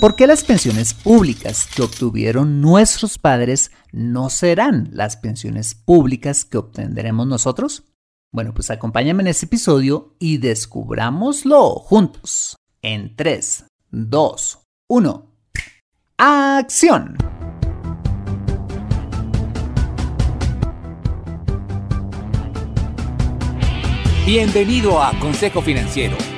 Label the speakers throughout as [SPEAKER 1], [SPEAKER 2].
[SPEAKER 1] ¿Por qué las pensiones públicas que obtuvieron nuestros padres no serán las pensiones públicas que obtendremos nosotros? Bueno, pues acompáñame en este episodio y descubrámoslo juntos. En 3, 2, 1. ¡Acción!
[SPEAKER 2] Bienvenido a Consejo Financiero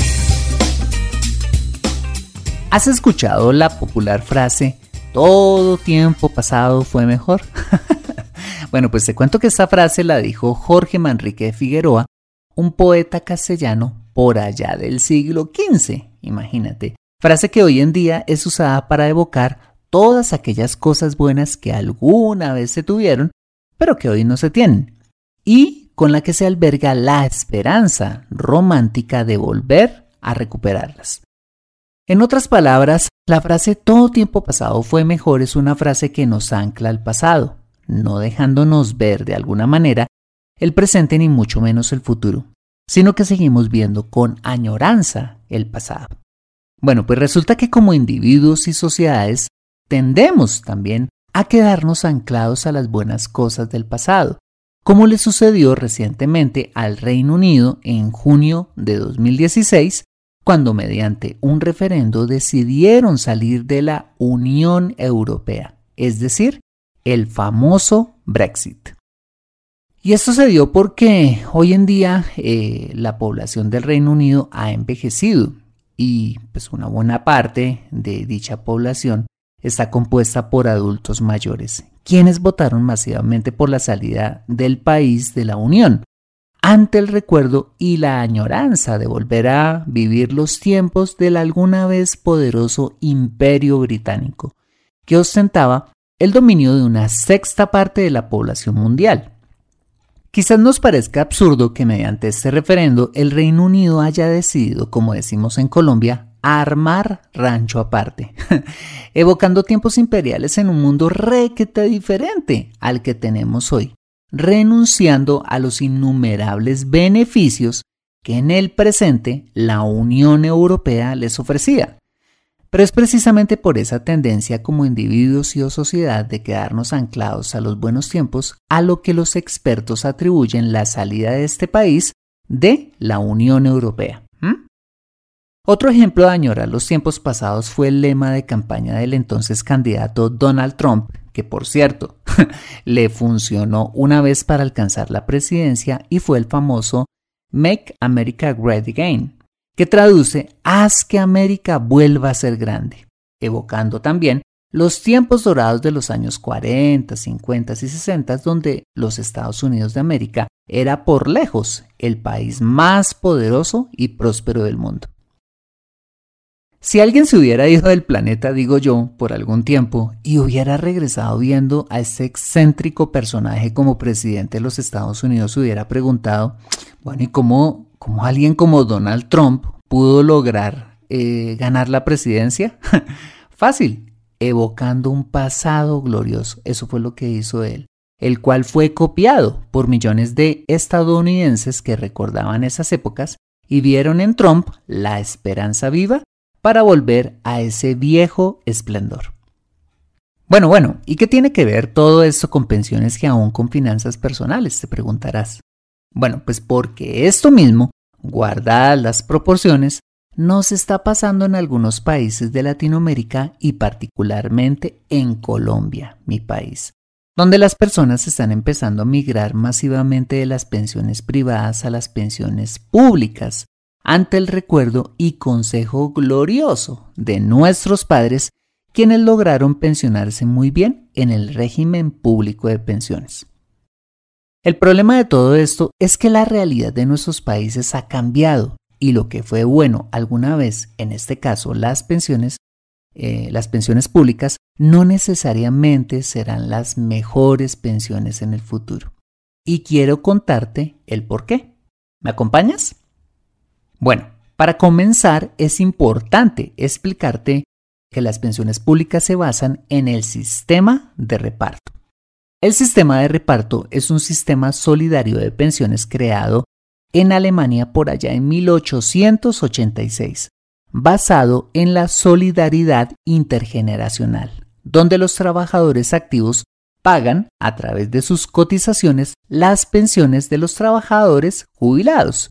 [SPEAKER 1] ¿Has escuchado la popular frase, todo tiempo pasado fue mejor? bueno, pues te cuento que esta frase la dijo Jorge Manrique de Figueroa, un poeta castellano por allá del siglo XV, imagínate. Frase que hoy en día es usada para evocar todas aquellas cosas buenas que alguna vez se tuvieron, pero que hoy no se tienen, y con la que se alberga la esperanza romántica de volver a recuperarlas. En otras palabras, la frase todo tiempo pasado fue mejor es una frase que nos ancla al pasado, no dejándonos ver de alguna manera el presente ni mucho menos el futuro, sino que seguimos viendo con añoranza el pasado. Bueno, pues resulta que como individuos y sociedades tendemos también a quedarnos anclados a las buenas cosas del pasado, como le sucedió recientemente al Reino Unido en junio de 2016 cuando mediante un referendo decidieron salir de la Unión Europea, es decir, el famoso Brexit. Y esto se dio porque hoy en día eh, la población del Reino Unido ha envejecido y pues una buena parte de dicha población está compuesta por adultos mayores, quienes votaron masivamente por la salida del país de la Unión, ante el recuerdo y la añoranza de volver a vivir los tiempos del alguna vez poderoso imperio británico, que ostentaba el dominio de una sexta parte de la población mundial. Quizás nos parezca absurdo que mediante este referendo el Reino Unido haya decidido, como decimos en Colombia, armar rancho aparte, evocando tiempos imperiales en un mundo requete diferente al que tenemos hoy renunciando a los innumerables beneficios que en el presente la Unión Europea les ofrecía. Pero es precisamente por esa tendencia como individuos y o sociedad de quedarnos anclados a los buenos tiempos a lo que los expertos atribuyen la salida de este país de la Unión Europea. Otro ejemplo de añorar los tiempos pasados fue el lema de campaña del entonces candidato Donald Trump, que por cierto le funcionó una vez para alcanzar la presidencia y fue el famoso Make America Great Again, que traduce Haz que América vuelva a ser grande, evocando también los tiempos dorados de los años 40, 50 y 60, donde los Estados Unidos de América era por lejos el país más poderoso y próspero del mundo. Si alguien se hubiera ido del planeta, digo yo, por algún tiempo, y hubiera regresado viendo a ese excéntrico personaje como presidente de los Estados Unidos, hubiera preguntado, bueno, ¿y cómo, cómo alguien como Donald Trump pudo lograr eh, ganar la presidencia? Fácil, evocando un pasado glorioso. Eso fue lo que hizo él, el cual fue copiado por millones de estadounidenses que recordaban esas épocas y vieron en Trump la esperanza viva para volver a ese viejo esplendor. Bueno, bueno, ¿y qué tiene que ver todo esto con pensiones y aún con finanzas personales? Te preguntarás. Bueno, pues porque esto mismo, guardadas las proporciones, nos está pasando en algunos países de Latinoamérica y particularmente en Colombia, mi país, donde las personas están empezando a migrar masivamente de las pensiones privadas a las pensiones públicas, ante el recuerdo y consejo glorioso de nuestros padres, quienes lograron pensionarse muy bien en el régimen público de pensiones. El problema de todo esto es que la realidad de nuestros países ha cambiado y lo que fue bueno alguna vez, en este caso las pensiones, eh, las pensiones públicas, no necesariamente serán las mejores pensiones en el futuro. Y quiero contarte el por qué. ¿Me acompañas? Bueno, para comenzar es importante explicarte que las pensiones públicas se basan en el sistema de reparto. El sistema de reparto es un sistema solidario de pensiones creado en Alemania por allá en 1886, basado en la solidaridad intergeneracional, donde los trabajadores activos pagan a través de sus cotizaciones las pensiones de los trabajadores jubilados,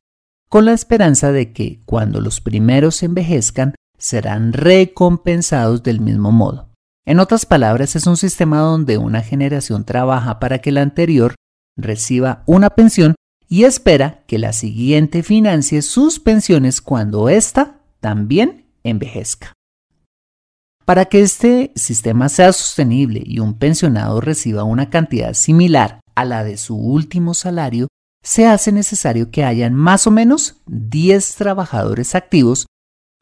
[SPEAKER 1] con la esperanza de que cuando los primeros envejezcan serán recompensados del mismo modo. En otras palabras, es un sistema donde una generación trabaja para que la anterior reciba una pensión y espera que la siguiente financie sus pensiones cuando ésta también envejezca. Para que este sistema sea sostenible y un pensionado reciba una cantidad similar a la de su último salario, se hace necesario que hayan más o menos 10 trabajadores activos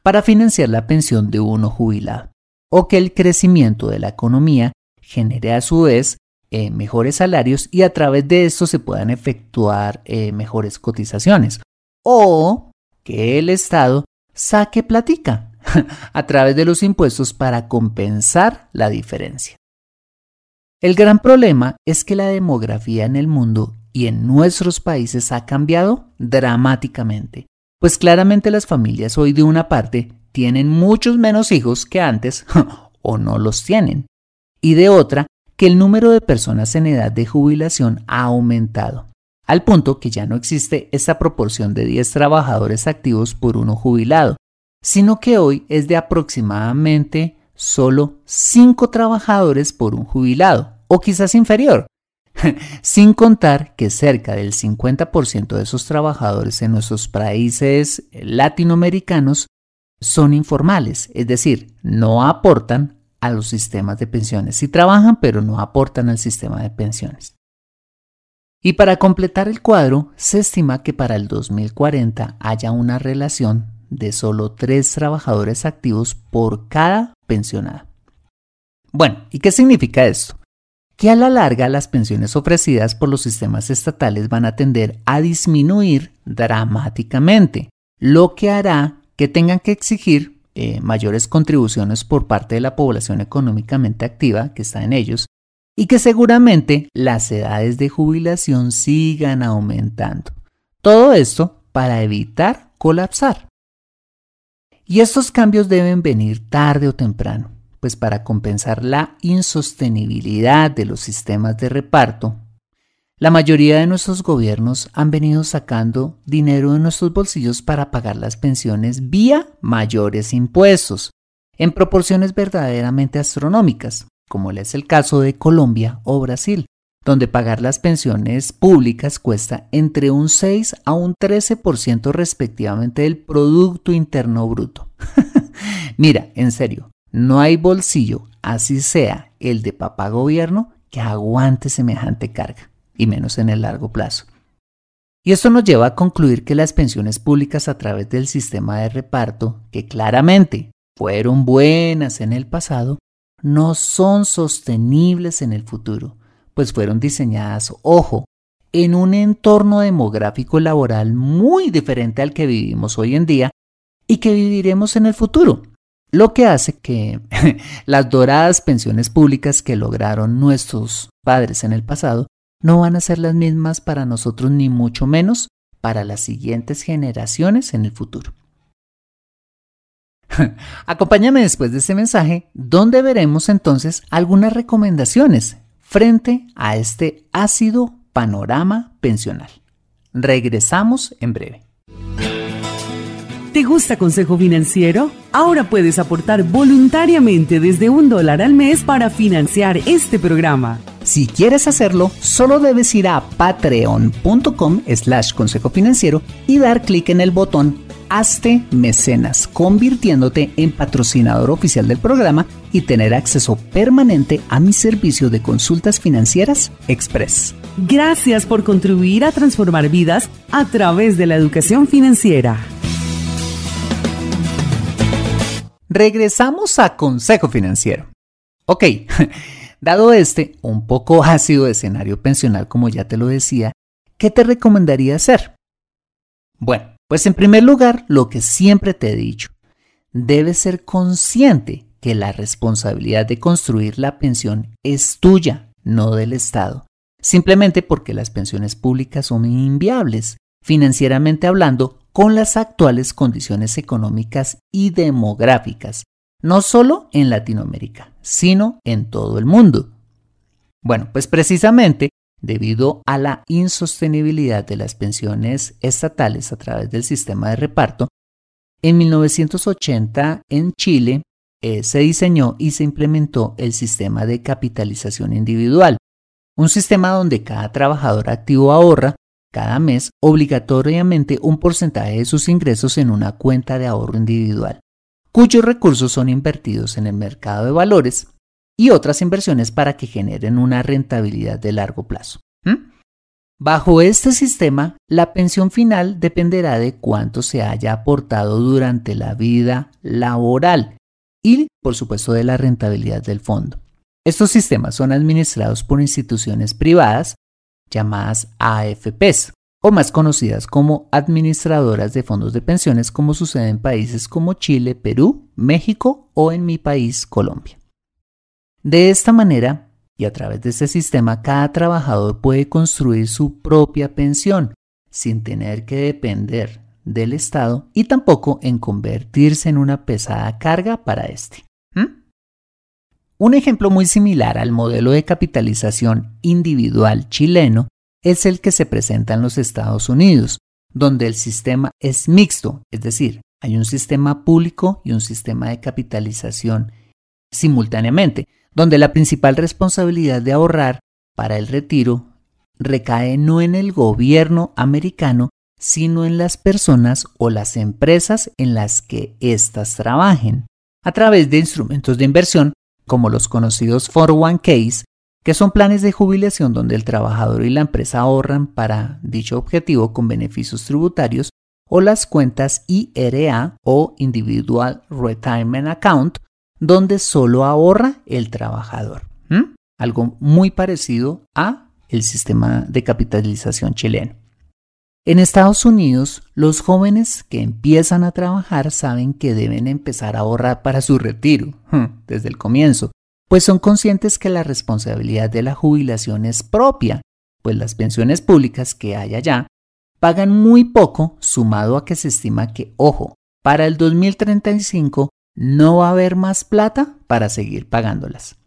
[SPEAKER 1] para financiar la pensión de uno jubilado, o que el crecimiento de la economía genere a su vez eh, mejores salarios y a través de esto se puedan efectuar eh, mejores cotizaciones, o que el Estado saque platica a través de los impuestos para compensar la diferencia. El gran problema es que la demografía en el mundo y en nuestros países ha cambiado dramáticamente, pues claramente las familias hoy de una parte tienen muchos menos hijos que antes o no los tienen, y de otra que el número de personas en edad de jubilación ha aumentado, al punto que ya no existe esa proporción de 10 trabajadores activos por uno jubilado, sino que hoy es de aproximadamente solo 5 trabajadores por un jubilado, o quizás inferior, Sin contar que cerca del 50% de esos trabajadores en nuestros países latinoamericanos son informales, es decir, no aportan a los sistemas de pensiones. Sí trabajan, pero no aportan al sistema de pensiones. Y para completar el cuadro, se estima que para el 2040 haya una relación de solo tres trabajadores activos por cada pensionado. Bueno, ¿y qué significa esto? Que a la larga las pensiones ofrecidas por los sistemas estatales van a tender a disminuir dramáticamente, lo que hará que tengan que exigir eh, mayores contribuciones por parte de la población económicamente activa que está en ellos y que seguramente las edades de jubilación sigan aumentando. Todo esto para evitar colapsar. Y estos cambios deben venir tarde o temprano pues para compensar la insostenibilidad de los sistemas de reparto, la mayoría de nuestros gobiernos han venido sacando dinero de nuestros bolsillos para pagar las pensiones vía mayores impuestos, en proporciones verdaderamente astronómicas, como es el caso de Colombia o Brasil, donde pagar las pensiones públicas cuesta entre un 6 a un 13% respectivamente del Producto Interno Bruto. Mira, en serio, no hay bolsillo, así sea el de papá gobierno, que aguante semejante carga, y menos en el largo plazo. Y esto nos lleva a concluir que las pensiones públicas a través del sistema de reparto, que claramente fueron buenas en el pasado, no son sostenibles en el futuro, pues fueron diseñadas, ojo, en un entorno demográfico laboral muy diferente al que vivimos hoy en día y que viviremos en el futuro, lo que hace que las doradas pensiones públicas que lograron nuestros padres en el pasado no van a ser las mismas para nosotros ni mucho menos para las siguientes generaciones en el futuro. Acompáñame después de este mensaje, donde veremos entonces algunas recomendaciones frente a este ácido panorama pensional. Regresamos en breve.
[SPEAKER 3] ¿Te gusta Consejo Financiero? Ahora puedes aportar voluntariamente desde un dólar al mes para financiar este programa.
[SPEAKER 1] Si quieres hacerlo, solo debes ir a patreon.com slash consejo financiero y dar clic en el botón Hazte Mecenas, convirtiéndote en patrocinador oficial del programa y tener acceso permanente a mi servicio de consultas financieras Express.
[SPEAKER 3] Gracias por contribuir a transformar vidas a través de la educación financiera.
[SPEAKER 1] Regresamos a Consejo Financiero. Ok, dado este un poco ácido escenario pensional como ya te lo decía, ¿qué te recomendaría hacer? Bueno, pues en primer lugar, lo que siempre te he dicho, debes ser consciente que la responsabilidad de construir la pensión es tuya, no del Estado, simplemente porque las pensiones públicas son inviables, financieramente hablando, con las actuales condiciones económicas y demográficas, no solo en Latinoamérica, sino en todo el mundo. Bueno, pues precisamente debido a la insostenibilidad de las pensiones estatales a través del sistema de reparto, en 1980 en Chile eh, se diseñó y se implementó el sistema de capitalización individual, un sistema donde cada trabajador activo ahorra cada mes obligatoriamente un porcentaje de sus ingresos en una cuenta de ahorro individual, cuyos recursos son invertidos en el mercado de valores y otras inversiones para que generen una rentabilidad de largo plazo. Bajo este sistema, la pensión final dependerá de cuánto se haya aportado durante la vida laboral y, por supuesto, de la rentabilidad del fondo. Estos sistemas son administrados por instituciones privadas llamadas AFPs o más conocidas como administradoras de fondos de pensiones como sucede en países como Chile, Perú, México o en mi país, Colombia. De esta manera, y a través de este sistema, cada trabajador puede construir su propia pensión sin tener que depender del Estado y tampoco en convertirse en una pesada carga para este. Un ejemplo muy similar al modelo de capitalización individual chileno es el que se presenta en los Estados Unidos, donde el sistema es mixto, es decir, hay un sistema público y un sistema de capitalización simultáneamente, donde la principal responsabilidad de ahorrar para el retiro recae no en el gobierno americano, sino en las personas o las empresas en las que éstas trabajen, a través de instrumentos de inversión como los conocidos 401ks, que son planes de jubilación donde el trabajador y la empresa ahorran para dicho objetivo con beneficios tributarios, o las cuentas IRA o Individual Retirement Account, donde solo ahorra el trabajador. Algo muy parecido a el sistema de capitalización chileno. En Estados Unidos, los jóvenes que empiezan a trabajar saben que deben empezar a ahorrar para su retiro desde el comienzo, pues son conscientes que la responsabilidad de la jubilación es propia, pues las pensiones públicas que hay allá pagan muy poco sumado a que se estima que, ojo, para el 2035 no va a haber más plata para seguir pagándolas.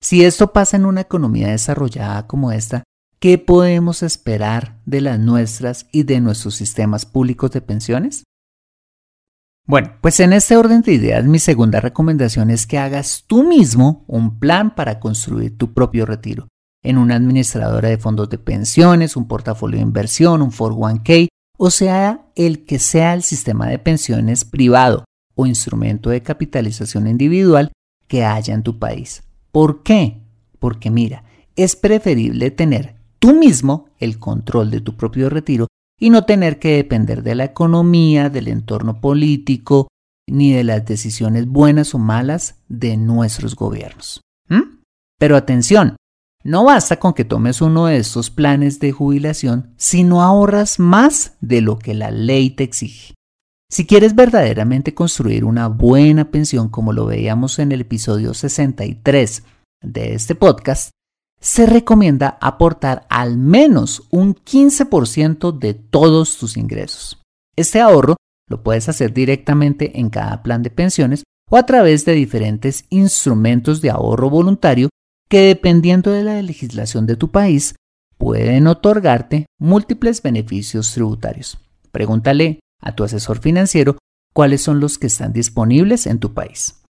[SPEAKER 1] Si esto pasa en una economía desarrollada como esta, ¿qué podemos esperar de las nuestras y de nuestros sistemas públicos de pensiones? Bueno, pues en este orden de ideas mi segunda recomendación es que hagas tú mismo un plan para construir tu propio retiro, en una administradora de fondos de pensiones, un portafolio de inversión, un 401k, o sea, el que sea el sistema de pensiones privado o instrumento de capitalización individual que haya en tu país. ¿Por qué? Porque mira, es preferible tener tú mismo el control de tu propio retiro y no tener que depender de la economía, del entorno político, ni de las decisiones buenas o malas de nuestros gobiernos. Pero atención, no basta con que tomes uno de estos planes de jubilación si no ahorras más de lo que la ley te exige. Si quieres verdaderamente construir una buena pensión como lo veíamos en el episodio 63 de este podcast, se recomienda aportar al menos un 15% de todos tus ingresos. Este ahorro lo puedes hacer directamente en cada plan de pensiones o a través de diferentes instrumentos de ahorro voluntario que dependiendo de la legislación de tu país pueden otorgarte múltiples beneficios tributarios. Pregúntale a tu asesor financiero cuáles son los que están disponibles en tu país.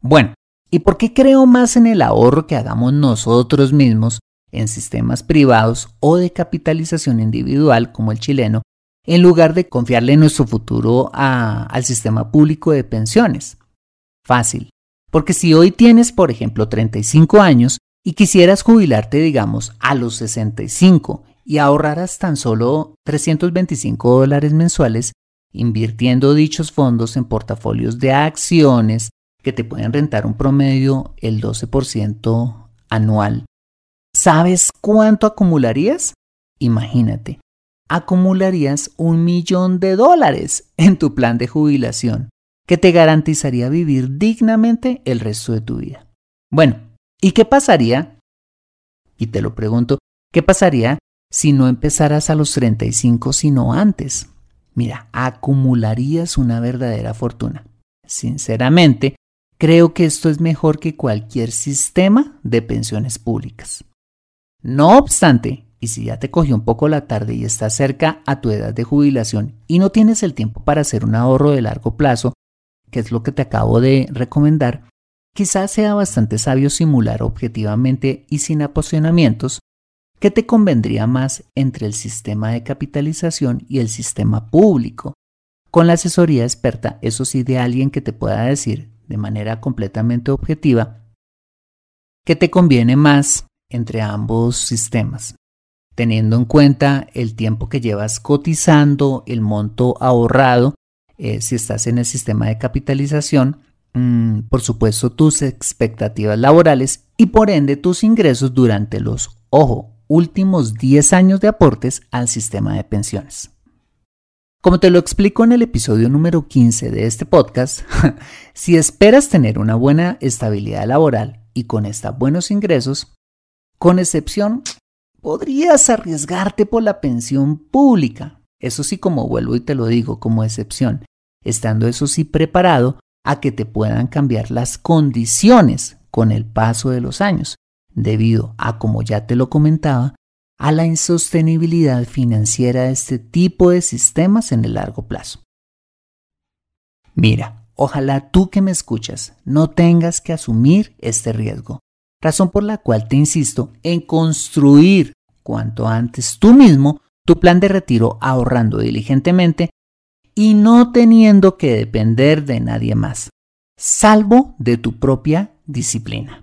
[SPEAKER 1] Bueno, ¿y por qué creo más en el ahorro que hagamos nosotros mismos en sistemas privados o de capitalización individual como el chileno, en lugar de confiarle nuestro futuro al sistema público de pensiones? Fácil, porque si hoy tienes, por ejemplo, 35 años y quisieras jubilarte, digamos, a los 65 y ahorraras tan solo 325 dólares mensuales, invirtiendo dichos fondos en portafolios de acciones que te pueden rentar un promedio el 12% anual. ¿Sabes cuánto acumularías? Imagínate, acumularías un millón de dólares en tu plan de jubilación que te garantizaría vivir dignamente el resto de tu vida. Bueno, ¿y qué pasaría? Y te lo pregunto, ¿qué pasaría si no empezaras a los 35 sino antes? Mira, acumularías una verdadera fortuna. Sinceramente, creo que esto es mejor que cualquier sistema de pensiones públicas. No obstante, y si ya te cogió un poco la tarde y estás cerca a tu edad de jubilación y no tienes el tiempo para hacer un ahorro de largo plazo, que es lo que te acabo de recomendar, quizás sea bastante sabio simular objetivamente y sin apasionamientos qué te convendría más entre el sistema de capitalización y el sistema público, con la asesoría experta, eso sí, de alguien que te pueda decir de manera completamente objetiva qué te conviene más entre ambos sistemas, teniendo en cuenta el tiempo que llevas cotizando, el monto ahorrado eh, si estás en el sistema de capitalización, mm, por supuesto tus expectativas laborales y por ende tus ingresos durante los, ojo, últimos 10 años de aportes al sistema de pensiones. Como te lo explico en el episodio número 15 de este podcast, si esperas tener una buena estabilidad laboral y con esta buenos ingresos, con excepción, podrías arriesgarte por la pensión pública. Eso sí, como vuelvo y te lo digo, como excepción estando eso sí preparado a que te puedan cambiar las condiciones con el paso de los años, debido a, como ya te lo comentaba, a la insostenibilidad financiera de este tipo de sistemas en el largo plazo. Mira, ojalá tú que me escuchas no tengas que asumir este riesgo, razón por la cual te insisto en construir cuanto antes tú mismo tu plan de retiro ahorrando diligentemente y no teniendo que depender de nadie más, salvo de tu propia disciplina.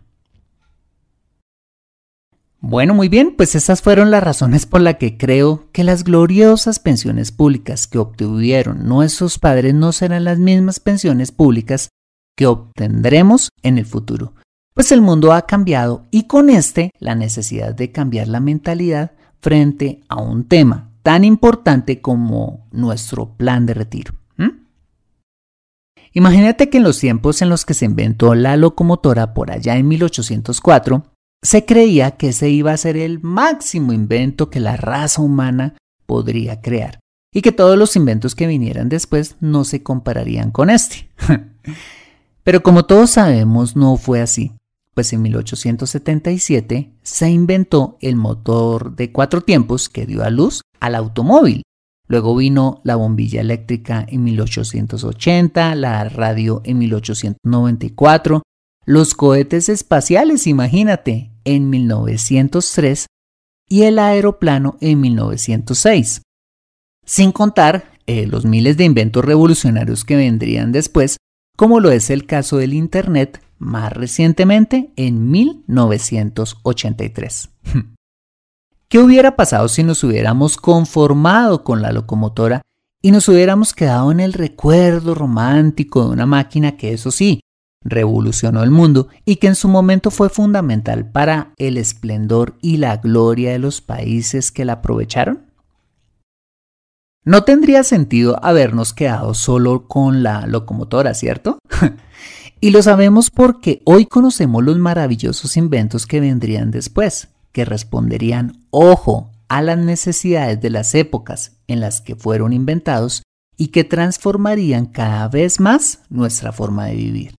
[SPEAKER 1] Bueno, muy bien, pues esas fueron las razones por las que creo que las gloriosas pensiones públicas que obtuvieron nuestros padres no serán las mismas pensiones públicas que obtendremos en el futuro. Pues el mundo ha cambiado y con este la necesidad de cambiar la mentalidad frente a un tema tan importante como nuestro plan de retiro. Imagínate que en los tiempos en los que se inventó la locomotora por allá en 1804, se creía que ese iba a ser el máximo invento que la raza humana podría crear y que todos los inventos que vinieran después no se compararían con este. Pero como todos sabemos, no fue así pues en 1877 se inventó el motor de cuatro tiempos que dio a luz al automóvil. Luego vino la bombilla eléctrica en 1880, la radio en 1894, los cohetes espaciales, imagínate, en 1903 y el aeroplano en 1906. Sin contar eh, los miles de inventos revolucionarios que vendrían después, como lo es el caso del Internet más recientemente en 1983. ¿Qué hubiera pasado si nos hubiéramos conformado con la locomotora y nos hubiéramos quedado en el recuerdo romántico de una máquina que eso sí, revolucionó el mundo y que en su momento fue fundamental para el esplendor y la gloria de los países que la aprovecharon? No tendría sentido habernos quedado solo con la locomotora, ¿cierto? y lo sabemos porque hoy conocemos los maravillosos inventos que vendrían después, que responderían, ojo, a las necesidades de las épocas en las que fueron inventados y que transformarían cada vez más nuestra forma de vivir.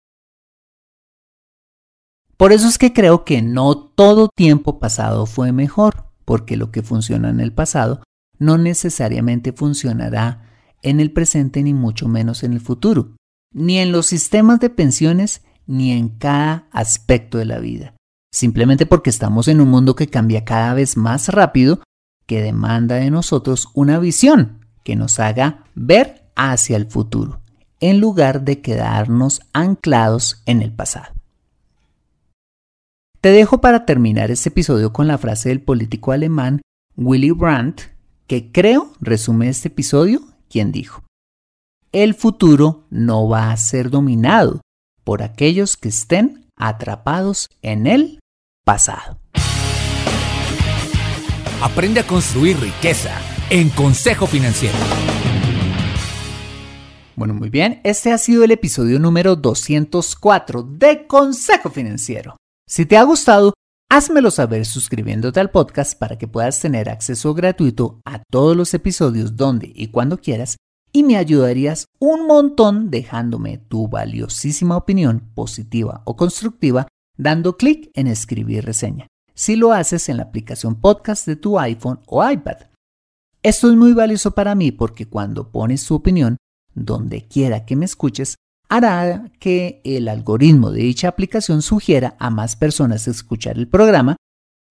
[SPEAKER 1] Por eso es que creo que no todo tiempo pasado fue mejor, porque lo que funciona en el pasado no necesariamente funcionará en el presente ni mucho menos en el futuro, ni en los sistemas de pensiones ni en cada aspecto de la vida, simplemente porque estamos en un mundo que cambia cada vez más rápido, que demanda de nosotros una visión que nos haga ver hacia el futuro, en lugar de quedarnos anclados en el pasado. Te dejo para terminar este episodio con la frase del político alemán Willy Brandt, que creo resume este episodio, quien dijo, el futuro no va a ser dominado por aquellos que estén atrapados en el pasado.
[SPEAKER 2] Aprende a construir riqueza en Consejo Financiero.
[SPEAKER 1] Bueno, muy bien, este ha sido el episodio número 204 de Consejo Financiero. Si te ha gustado, házmelo saber suscribiéndote al podcast para que puedas tener acceso gratuito a todos los episodios donde y cuando quieras y me ayudarías un montón dejándome tu valiosísima opinión positiva o constructiva dando clic en escribir reseña, si lo haces en la aplicación podcast de tu iPhone o iPad. Esto es muy valioso para mí porque cuando pones tu opinión, donde quiera que me escuches, hará que el algoritmo de dicha aplicación sugiera a más personas escuchar el programa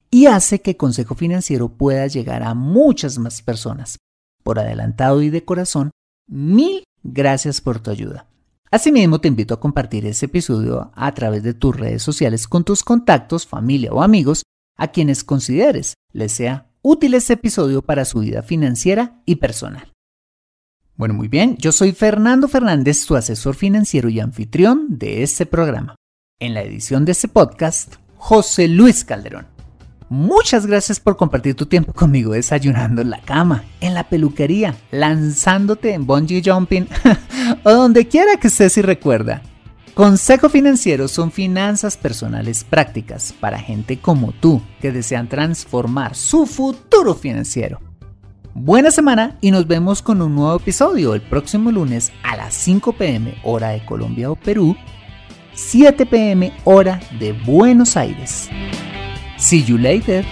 [SPEAKER 1] y hace que Consejo Financiero pueda llegar a muchas más personas. Por adelantado y de corazón, mil gracias por tu ayuda. Asimismo, te invito a compartir este episodio a través de tus redes sociales con tus contactos, familia o amigos a quienes consideres les sea útil este episodio para su vida financiera y personal. Bueno, muy bien, yo soy Fernando Fernández, tu asesor financiero y anfitrión de este programa. En la edición de este podcast, José Luis Calderón. Muchas gracias por compartir tu tiempo conmigo desayunando en la cama, en la peluquería, lanzándote en bungee jumping o donde quiera que estés y recuerda. Consejo Financiero son finanzas personales prácticas para gente como tú que desean transformar su futuro financiero. Buena semana y nos vemos con un nuevo episodio el próximo lunes a las 5 pm hora de Colombia o Perú, 7 pm hora de Buenos Aires. See you later.